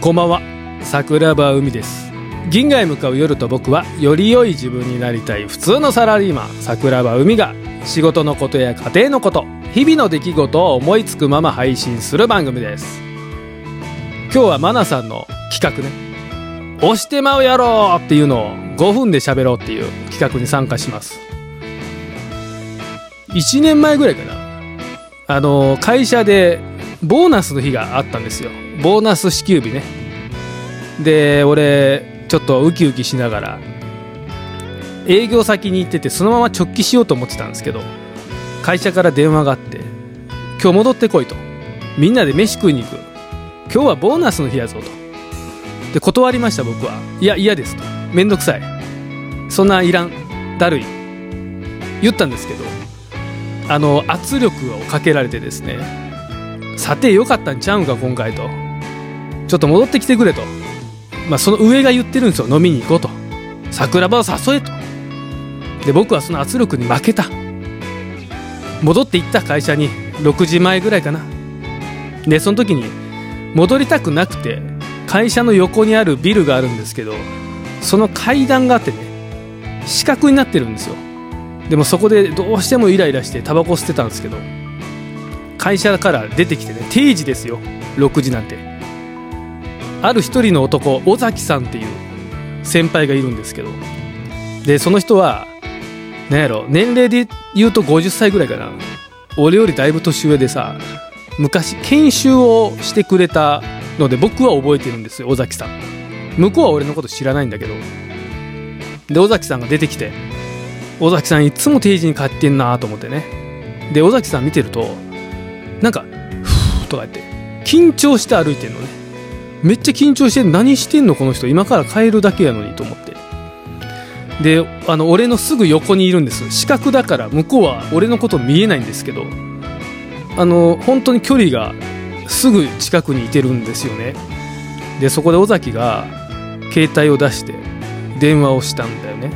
こんばんは。桜庭海です。銀河へ向かう夜と僕はより良い自分になりたい普通のサラリーマン。桜庭海が仕事のことや家庭のこと日々の出来事を思いつくまま配信する番組です。今日はマナさんの企画ね。押してまうやろっていうのを5分で喋ろうっていう企画に参加します。1年前ぐらいかな。あの会社でボーナスの日があったんですよ。ボーナス支給日ね。で俺ちょっとウキウキしながら営業先に行っててそのまま直帰しようと思ってたんですけど会社から電話があって「今日戻ってこい」と「みんなで飯食いに行く」「今日はボーナスの日やぞ」と。で断りました僕は「いや嫌です」と「めんどくさい」そんないらん。だるい。言ったんですけどあの圧力をかけられてですねさてよかったんちゃうんか今回と。ちょっと戻ってきてくれと、まあ、その上が言ってるんですよ。飲みに行こうと。桜庭を誘えと。で僕はその圧力に負けた。戻って行った会社に6時前ぐらいかな。でその時に戻りたくなくて会社の横にあるビルがあるんですけどその階段があってね四角になってるんですよ。でもそこでどうしてもイライラしてタバコ吸ってたんですけど会社から出てきてね定時ですよ。6時なんて。ある一人の男尾崎さんっていう先輩がいるんですけど。でその人は何やろ年齢で言うと50歳ぐらいかな。俺よりだいぶ年上でさ昔研修をしてくれたので僕は覚えてるんですよ尾崎さん。向こうは俺のこと知らないんだけど。で尾崎さんが出てきて尾崎さんいつも定時に帰ってんなと思ってね。で尾崎さん見てるとなんか「ふー」とか言って緊張して歩いてんのね。めっちゃ緊張して何してんのこの人今から帰るだけやのにと思って。であの俺のすぐ横にいるんです視覚だから向こうは俺のこと見えないんですけど。あの本当に距離がすぐ近くにいてるんですよね。でそこで尾崎が携帯を出して電話をしたんだよね。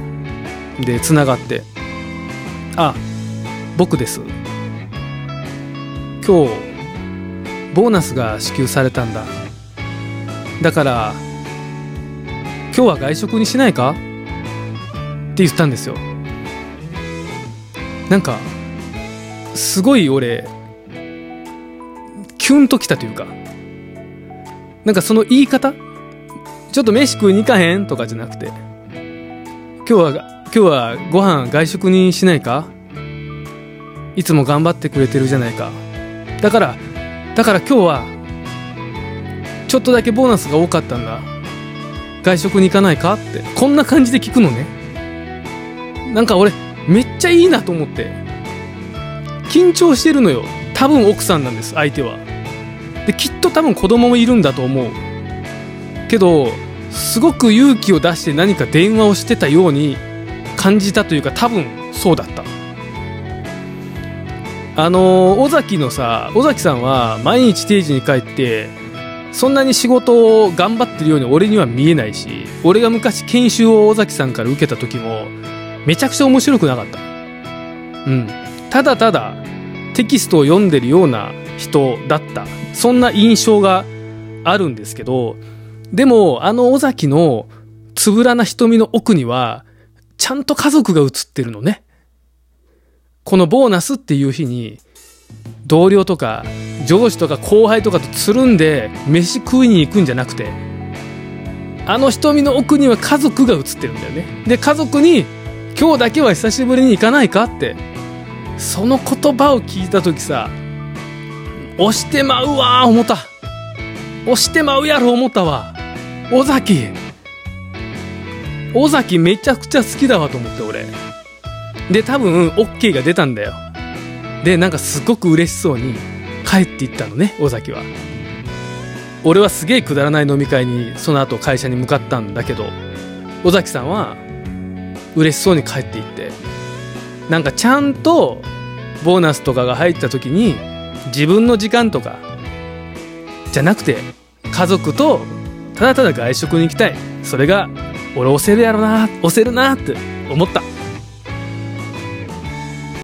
で繋がって「あ僕です。今日ボーナスが支給されたんだ。だから今日は外食にしないか?」って言ったんですよ。なんかすごい俺キュンときたというか。なんかその言い方？ちょっと飯食いに行かへん？とかじゃなくて。今日は今日はご飯外食にしないか？いつも頑張ってくれてるじゃないか。だからだから今日はちょっとだけボーナスが多かったんだ。外食に行かないか？って。こんな感じで聞くのね。なんか俺めっちゃいいなと思って。緊張してるのよ。多分奥さんなんです相手は。できっと多分子供もいるんだと思う。けどすごく勇気を出して何か電話をしてたように感じたというか多分そうだった。あの尾崎のさ尾崎さんは毎日定時に帰ってそんなに仕事を頑張ってるように俺には見えないし俺が昔研修を尾崎さんから受けた時もめちゃくちゃ面白くなかった。うん。ただただテキストを読んでるような人だった。そんな印象があるんですけど、でもあの尾崎のつぶらな瞳の奥には、ちゃんと家族が映ってるのね。このボーナスっていう日に、同僚とか上司とか後輩とかとつるんで飯食いに行くんじゃなくて、あの瞳の奥には家族が映ってるんだよね。で、家族に今日だけは久しぶりに行かないかってその言葉を聞いた時さ押してまうわ思った。押してまうやろ思ったわ尾崎。尾崎めちゃくちゃ好きだわと思って俺。で多分 OK が出たんだよ。でなんかすごく嬉しそうに帰っていったのね尾崎は。俺はすげえくだらない飲み会にその後会社に向かったんだけど尾崎さんは嬉しそうに帰っていってなんかちゃんとボーナスとかが入った時に自分の時間とかじゃなくて家族とただただ外食に行きたい。それが俺押せるやろな押せるなって思った。